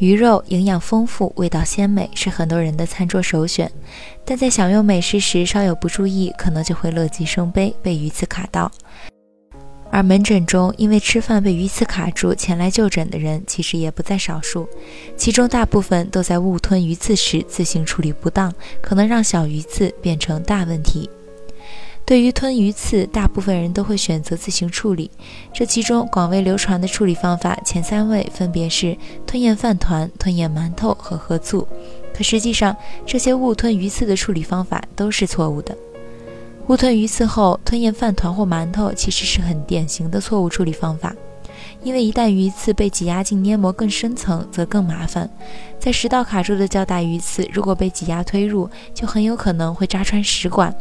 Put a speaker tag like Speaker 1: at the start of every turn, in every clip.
Speaker 1: 鱼肉营养丰富，味道鲜美，是很多人的餐桌首选。但在享用美食时，稍有不注意，可能就会乐极生悲，被鱼刺卡到。而门诊中因为吃饭被鱼刺卡住前来就诊的人，其实也不在少数。其中大部分都在误吞鱼刺时自行处理不当，可能让小鱼刺变成大问题。对于吞鱼刺，大部分人都会选择自行处理。这其中广为流传的处理方法前三位分别是吞咽饭团、吞咽馒头和喝醋。可实际上，这些误吞鱼刺的处理方法都是错误的。误吞鱼刺后吞咽饭团或馒头，其实是很典型的错误处理方法。因为一旦鱼刺被挤压进黏膜更深层，则更麻烦。在食道卡住的较大鱼刺，如果被挤压推入，就很有可能会扎穿食管。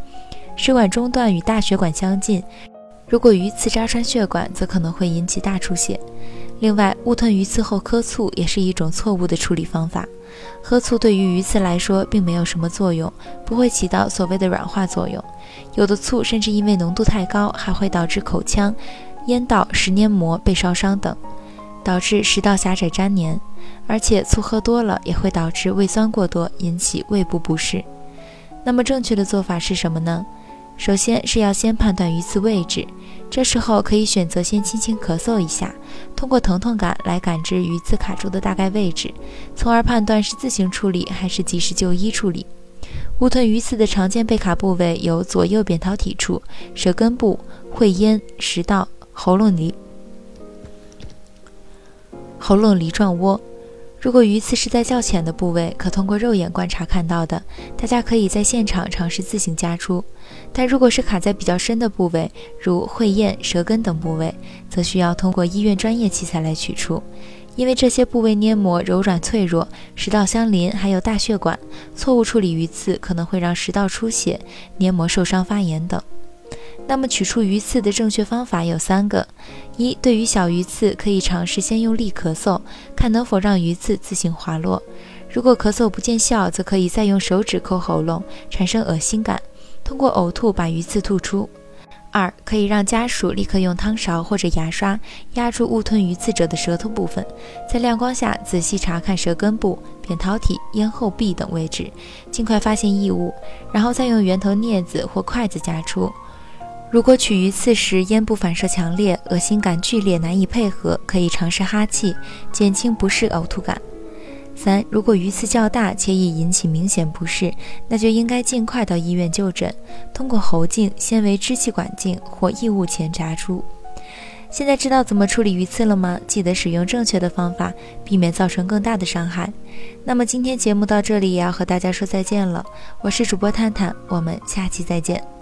Speaker 1: 食管中段与大血管相近，如果鱼刺扎穿血管，则可能会引起大出血。另外，误吞鱼刺后喝醋也是一种错误的处理方法。喝醋对于鱼刺来说并没有什么作用，不会起到所谓的软化作用。有的醋甚至因为浓度太高，还会导致口腔、咽道、食黏膜被烧伤等，导致食道狭窄粘连。而且醋喝多了也会导致胃酸过多，引起胃部不适。那么正确的做法是什么呢？首先是要先判断鱼刺位置，这时候可以选择先轻轻咳嗽一下，通过疼痛感来感知鱼刺卡住的大概位置，从而判断是自行处理还是及时就医处理。误吞鱼刺的常见被卡部位有左右扁桃体处、舌根部、会咽、食道、喉咙梨、喉咙梨状窝。如果鱼刺是在较浅的部位，可通过肉眼观察看到的，大家可以在现场尝试自行夹出；但如果是卡在比较深的部位，如会咽、舌根等部位，则需要通过医院专业器材来取出。因为这些部位黏膜柔软脆弱，食道相邻，还有大血管，错误处理鱼刺可能会让食道出血、黏膜受伤发炎等。那么取出鱼刺的正确方法有三个：一，对于小鱼刺，可以尝试先用力咳嗽，看能否让鱼刺自行滑落。如果咳嗽不见效，则可以再用手指抠喉咙，产生恶心感，通过呕吐把鱼刺吐出。二，可以让家属立刻用汤勺或者牙刷压住误吞鱼刺者的舌头部分，在亮光下仔细查看舌根部、扁桃体、咽后壁等位置，尽快发现异物，然后再用圆头镊子或筷子夹出。如果取鱼刺时咽部反射强烈、恶心感剧烈、难以配合，可以尝试哈气，减轻不适、呕吐感。三、如果鱼刺较大且已引起明显不适，那就应该尽快到医院就诊，通过喉镜、纤维支气管镜或异物钳夹出。现在知道怎么处理鱼刺了吗？记得使用正确的方法，避免造成更大的伤害。那么今天节目到这里也要和大家说再见了，我是主播探探，我们下期再见。